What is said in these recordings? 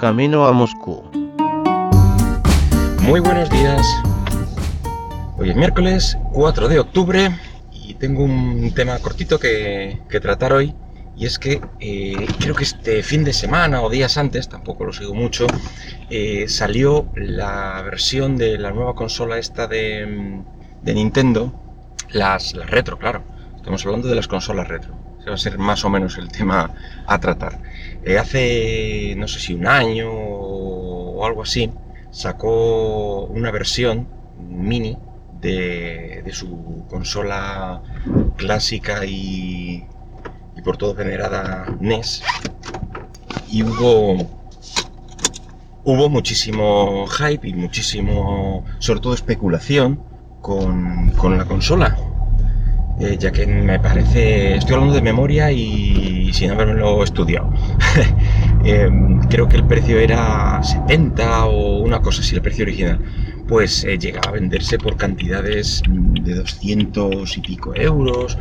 camino a Moscú. Muy buenos días. Hoy es miércoles 4 de octubre y tengo un tema cortito que, tratar hoy. Y es que eh, creo que este fin de semana o días antes, tampoco lo sigo mucho, eh, salió la versión de la nueva consola esta de, Nintendo, las, las retro, claro. Estamos hablando de las consolas retro. Va a ser más o menos el tema a tratar. Eh, hace, no sé si un año o algo así, sacó una versión mini de, su consola clásica y, por todo venerada NES. Y hubo, hubo muchísimo hype y muchísimo, sobre todo especulación con, con la consola eh, ya que me parece, estoy hablando de memoria y sin haberlo estudiado. Em, creo que el precio era 70 o una cosa así, el precio original. Pues eh, llegaba a venderse por cantidades de 200 y pico euros,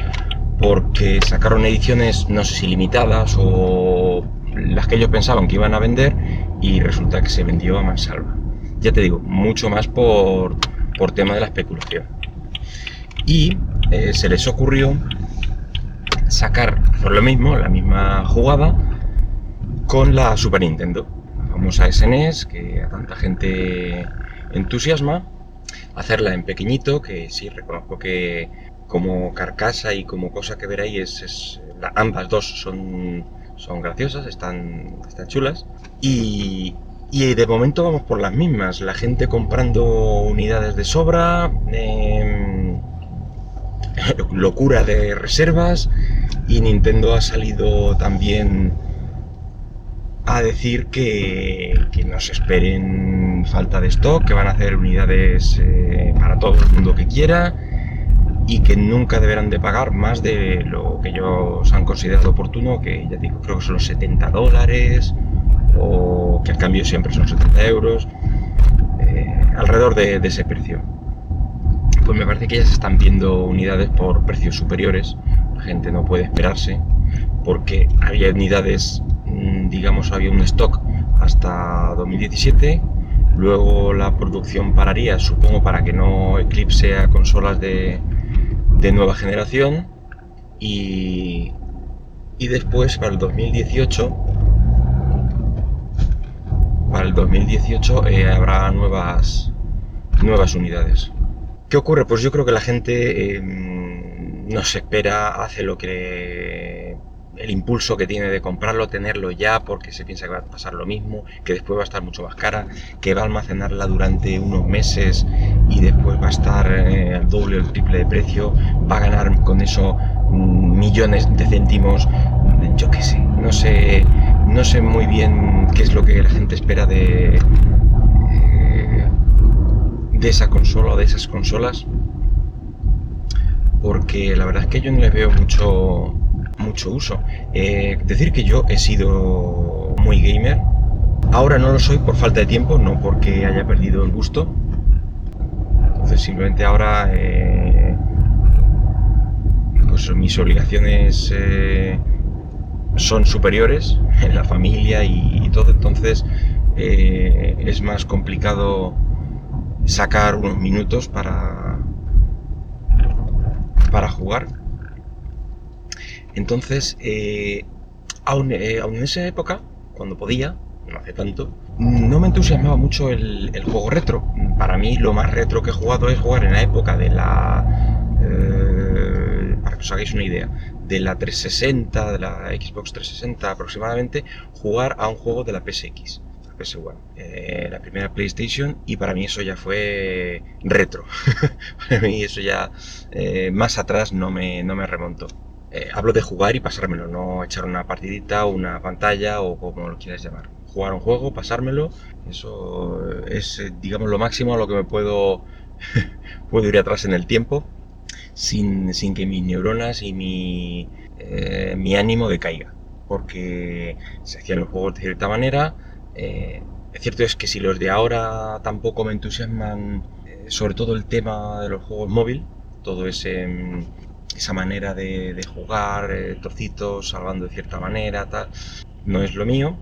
porque sacaron ediciones, no sé si limitadas o las que ellos pensaban que iban a vender y resulta que se vendió a mansalva. Ya te digo, mucho más por, por tema de la especulación. Y eh, se les ocurrió sacar por lo mismo, la misma jugada, con la Super Nintendo, la famosa SNES, e que a tanta gente entusiasma, hacerla en pequeñito, que sí reconozco que como carcasa y como cosa que ver ahí es, ambas dos son, son graciosas, están, están chulas, y, y de momento vamos por las mismas, la gente comprando unidades de sobra, em, locura de reservas y Nintendo ha salido también a decir que, que no se esperen falta de stock, que van a hacer unidades eh, para todo el mundo que quiera y que nunca deberán de pagar más de lo que ellos han considerado oportuno, que ya digo, creo que son los 70 dólares o que al cambio siempre son 70 euros, eh, alrededor de ese precio pues me parece que ya se están viendo unidades por precios superiores. La gente no puede esperarse porque había unidades, mm, digamos, había un stock hasta 2017. Luego la producción pararía, supongo, para que no eclipse a consolas de, nueva generación. Y, y después, para el 2018, para el 2018 eh, habrá nuevas, nuevas unidades. ¿Qué ocurre? Pues yo creo que la gente em, no se espera, hace lo que el impulso que tiene de comprarlo, tenerlo ya, porque se piensa que va a pasar lo mismo, que después va a estar mucho más cara, que va a almacenarla durante unos meses y después va a estar eh, al doble o el triple de precio, va a ganar con eso mm, millones de céntimos, yo qué sé, no sé, no sé muy bien qué es lo que la gente espera de, de esa consola o de esas consolas porque la verdad es que yo no les veo mucho mucho uso. Eh, decir que yo he sido muy gamer ahora no lo soy por falta de tiempo no porque haya perdido el gusto. Entonces simplemente ahora eh, pues mis obligaciones eh, son superiores en la familia y, y todo. Entonces es más complicado sacar unos minutos para, para jugar. Entonces, eh, aún, eh, en esa época, cuando podía, no hace tanto, no me entusiasmaba mucho el, juego retro. Para mí lo más retro que he jugado es jugar en la época de la... Eh, para que os hagáis una idea, de la 360, de la Xbox 360 aproximadamente, jugar a un juego de la PSX. PS1, eh, la primera PlayStation, y para mí eso ya fue retro. para mí eso ya eh, más atrás no me, no me remonto. Eh, hablo de jugar y pasármelo, no echar una partidita, una pantalla o como lo quieras llamar. Jugar un juego, pasármelo, eso es, digamos, lo máximo a lo que me puedo, puedo ir atrás en el tiempo sin, sin que mis neuronas y mi, mi ánimo decaiga. Porque se hacían los juegos de cierta manera, eh, cierto es que si los de ahora tampoco me entusiasman, eh, sobre todo el tema de los juegos móvil, todo ese mm, esa manera de, jugar, eh, trocitos, salvando de cierta manera, tal, no es lo mío.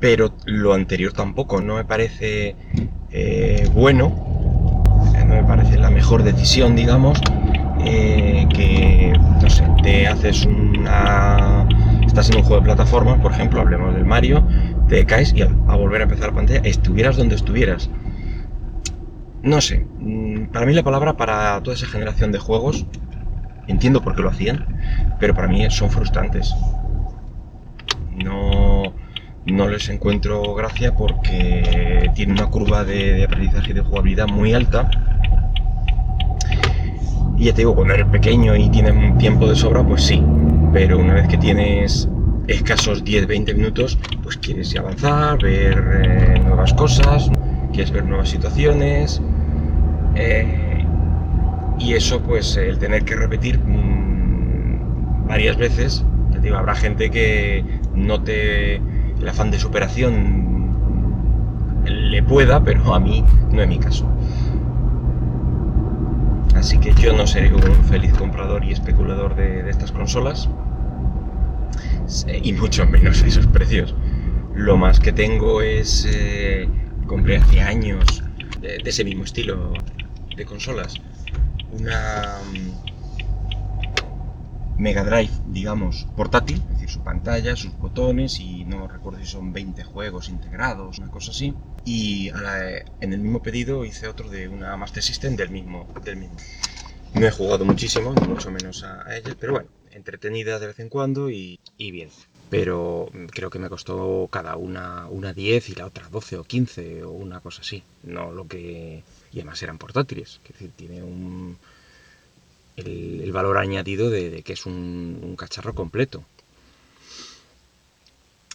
pero lo anterior tampoco, no me parece eh, bueno, no me parece la mejor decisión, digamos, eh, que, no sé, te haces una... Estás en un juego de plataformas, por ejemplo, hablemos del Mario, te y a, volver a empezar la pantalla, estuvieras donde estuvieras. No sé, mm, para mí la palabra para toda esa generación de juegos, entiendo por qué lo hacían, pero para mí son frustrantes. No, no les encuentro gracia porque tiene una curva de, de aprendizaje y de jugabilidad muy alta y ya te digo, cuando eres pequeño y tienes tiempo de sobra, pues sí. Pero una vez que tienes escasos 10-20 minutos, pues quieres avanzar, ver eh, nuevas cosas, quieres ver nuevas situaciones. Eh, y eso, pues el tener que repetir mmm, varias veces, digo, habrá gente que no te. el afán de superación le pueda, pero a mí no es mi caso. Así que yo no seré un feliz comprador y especulador de, estas consolas. Y mucho menos a esos precios. Lo más que tengo es... Eh, compré hace años de, ese mismo estilo de consolas. Una mm, Mega Drive, digamos, portátil, es decir, su pantalla, sus botones y no recuerdo si son 20 juegos integrados, una cosa así y en el mismo pedido hice otro de una Master System del mismo, del mismo. No he jugado muchísimo, mucho menos a, ella, pero bueno, entretenida de vez en cuando y, bien. Pero creo que me costó cada una una 10 y la otra 12 o 15 o una cosa así. No lo que... Y además eran portátiles, es decir, tiene un... El, valor añadido de, que es un cacharro completo.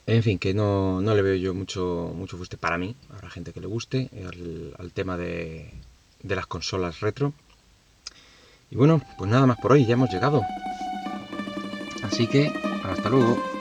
En fin, que no, le veo yo mucho, mucho guste para mí. Habrá gente que le guste al, tema de, de las consolas retro. Y bueno, pues nada más por hoy, ya hemos llegado. Así que, hasta luego.